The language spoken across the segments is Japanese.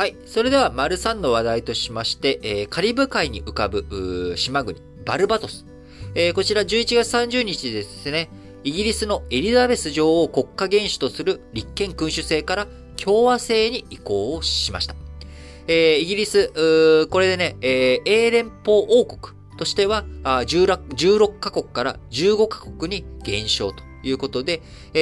はい。それでは、丸3の話題としまして、えー、カリブ海に浮かぶ、島国、バルバトス。えー、こちら11月30日ですね、イギリスのエリザベス女王を国家元首とする立憲君主制から共和制に移行をしました。えー、イギリス、これでね、えー、英連邦王国としては16、16カ国から15カ国に減少ということで、えー、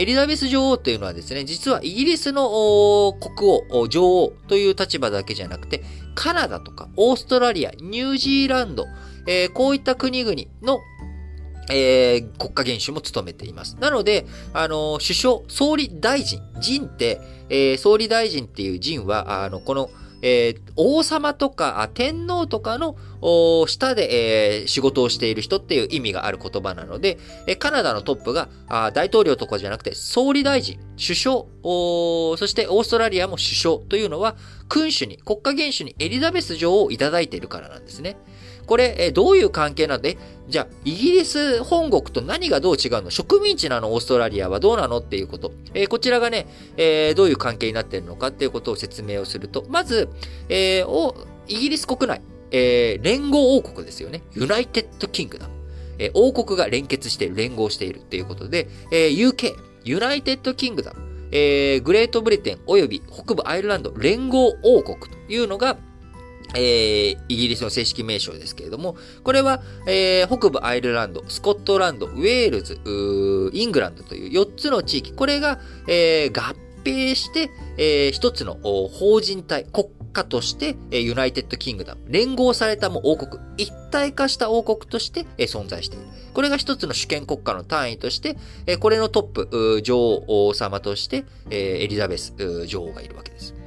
エリザベス女王というのはですね、実はイギリスの国王、女王という立場だけじゃなくて、カナダとかオーストラリア、ニュージーランド、えー、こういった国々のえー、国家元首も務めています。なので、あの、首相、総理大臣、陣って、えー、総理大臣っていう陣は、あの、この、えー、王様とか天皇とかの下で、えー、仕事をしている人っていう意味がある言葉なので、えカナダのトップがあ大統領とかじゃなくて総理大臣、首相、そしてオーストラリアも首相というのは君主に、国家元首にエリザベス女王をいただいているからなんですね。これ、えどういう関係なんで、じゃあ、イギリス本国と何がどう違うの？植民地なの？オーストラリアはどうなの？っていうこと。えー、こちらがね、えー、どういう関係になってるのかっていうことを説明をすると、まず、えー、イギリス国内、え、連合王国ですよね。 United Kingdom。え、王国が連結して、連合しているっていうことで、え、UK、 United Kingdom、え、グレートブリテン及び北部アイルランド連合王国というのが、えー、イギリスの正式名称ですけれども、これは、えー、北部アイルランド、スコットランド、ウェールズ、イングランドという4つの地域、これが、えー、合併して、えー、一つの法人体、国家として、えー、 United Kingdom、連合されたも王国、一体化した王国として、えー、存在している。これが一つの主権国家の単位として、えー、これのトップ、女王様として、えー、エリザベス女王がいるわけです。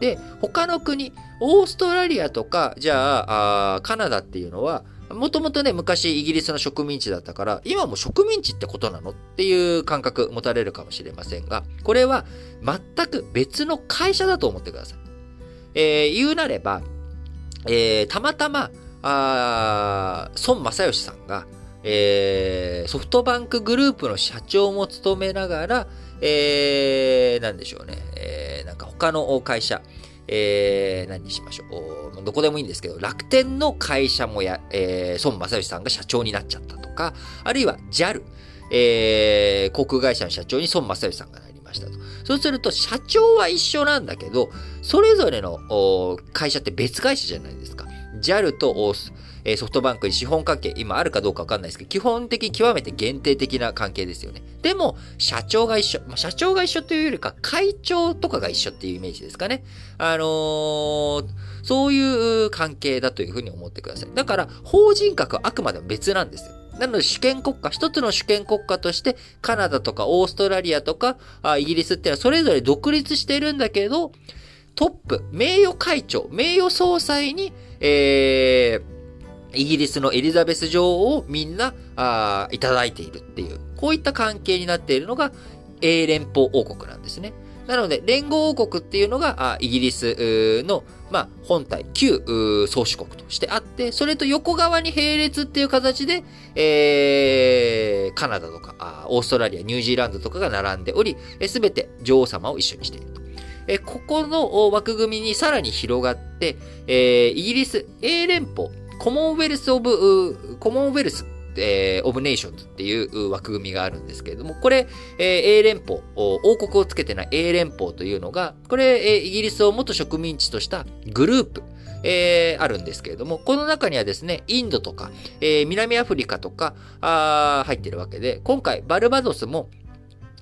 で、他の国、オーストラリアとか、じゃあ、あカナダっていうのは、もともとね、昔イギリスの植民地だったから、今も植民地ってことなのっていう感覚持たれるかもしれませんが、これは全く別の会社だと思ってください。えー、言うなれば、えー、たまたま、あ孫正義さんが、えー、ソフトバンクグループの社長も務めながら、えー、なんでしょうね、えー、なんか他の会社、えー、何にしましょう。どこでもいいんですけど、楽天の会社もや、えー、孫正義さんが社長になっちゃったとか、あるいは JAL、えー、航空会社の社長に孫正義さんがなりましたと。そうすると、社長は一緒なんだけど、それぞれの会社って別会社じゃないですか。JAL とえソフトバンクに資本関係、今あるかどうかわかんないですけど、基本的に極めて限定的な関係ですよね。でも、社長が一緒。まあ、社長が一緒というよりか、会長とかが一緒っていうイメージですかね。あのー、そういう関係だというふうに思ってください。だから、法人格はあくまでも別なんですよ。なので主権国家、一つの主権国家として、カナダとかオーストラリアとか、イギリスっていうのはそれぞれ独立してるんだけど、トップ、名誉会長、名誉総裁に、えー、イギリスのエリザベス女王をみんな、あいただいているっていう、こういった関係になっているのが、英連邦王国なんですね。なので、連合王国っていうのが、あイギリスの、まあ、本体、旧宗主国としてあって、それと横側に並列っていう形で、えー、カナダとかあ、オーストラリア、ニュージーランドとかが並んでおり、すべて女王様を一緒にしていると。えここの枠組みにさらに広がって、え、イギリス、英連邦、 Commonwealth of、Commonwealth えー、 of Nations っていう枠組みがあるんですけれども、これ、えー、英連邦、王国をつけてない英連邦というのが、これ、えー、イギリスを元植民地としたグループ、えー、あるんですけれども、この中にはですね、インドとか、えー、南アフリカとか、あ入ってるわけで、今回、バルバドスも、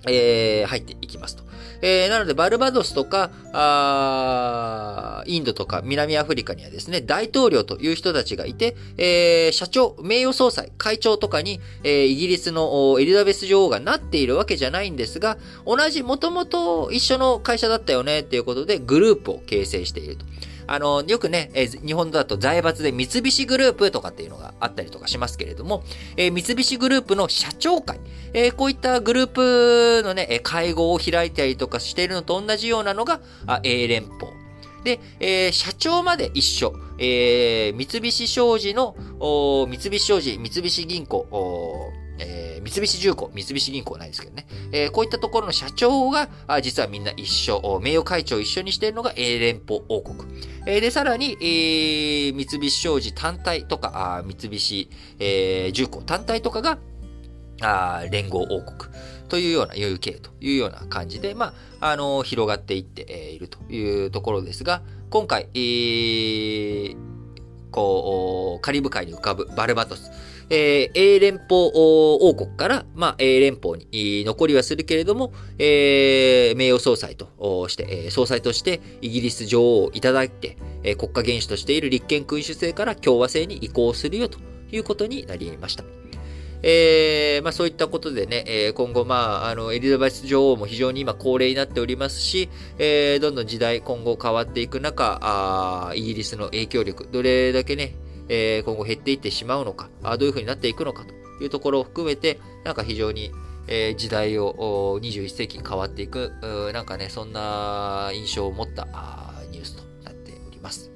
えー、入っていきますと。えー、なので、バルバドスとか、あインドとか南アフリカにはですね、大統領という人たちがいて、えー、社長、名誉総裁、会長とかに、えー、イギリスのエリザベス女王がなっているわけじゃないんですが、同じ、もともと一緒の会社だったよね、っていうことで、グループを形成していると。あの、よくね、えー、日本だと財閥で三菱グループとかっていうのがあったりとかしますけれども、えー、三菱グループの社長会、えー、こういったグループのね、会合を開いたりとかしているのと同じようなのが、あ A 連邦。で、えー、社長まで一緒。えー、三菱商事の、三菱商事、三菱銀行、三菱重工、三菱銀行ないですけどね。えー、こういったところの社長が、あ実はみんな一緒、名誉会長を一緒にしているのが英連邦王国。えー、で、さらに、えー、三菱商事単体とか、あ三菱、えー、重工単体とかが、あ連合王国というような UK というような感じで、まあ、あの、広がっていっているというところですが、今回、えー、こう、カリブ海に浮かぶバルバトス。えー、英連邦王国から、まあ、英連邦に残りはするけれども、えー、名誉総裁として、総裁としてイギリス女王をいただいて、国家元首としている立憲君主制から共和制に移行するよということになりました。えー、まあそういったことでね、えー、今後まあ、あの、エリザベス女王も非常に今高齢になっておりますし、えー、どんどん時代今後変わっていく中、あイギリスの影響力、どれだけね、えー、今後減っていってしまうのか、あどういうふうになっていくのかというところを含めて、なんか非常に、えー、時代を21世紀変わっていく、なんかね、そんな印象を持ったニュースとなっております。